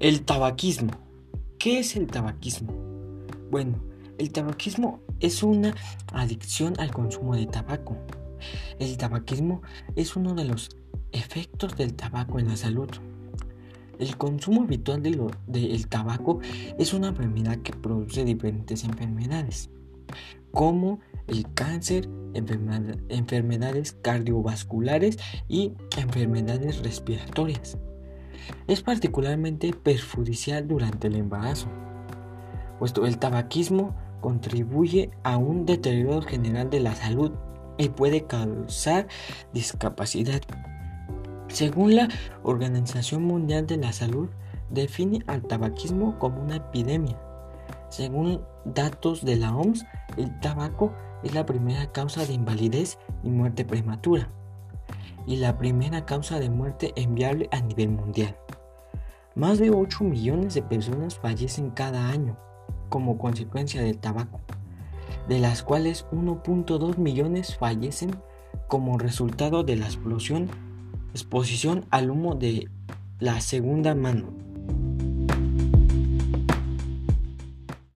El tabaquismo. ¿Qué es el tabaquismo? Bueno, el tabaquismo es una adicción al consumo de tabaco. El tabaquismo es uno de los efectos del tabaco en la salud. El consumo habitual del de tabaco es una enfermedad que produce diferentes enfermedades, como el cáncer, enfermedades cardiovasculares y enfermedades respiratorias. Es particularmente perjudicial durante el embarazo, puesto el tabaquismo contribuye a un deterioro general de la salud y puede causar discapacidad. Según la Organización Mundial de la Salud, define al tabaquismo como una epidemia. Según datos de la OMS, el tabaco es la primera causa de invalidez y muerte prematura y la primera causa de muerte enviable a nivel mundial. Más de 8 millones de personas fallecen cada año como consecuencia del tabaco, de las cuales 1.2 millones fallecen como resultado de la explosión, exposición al humo de la segunda mano.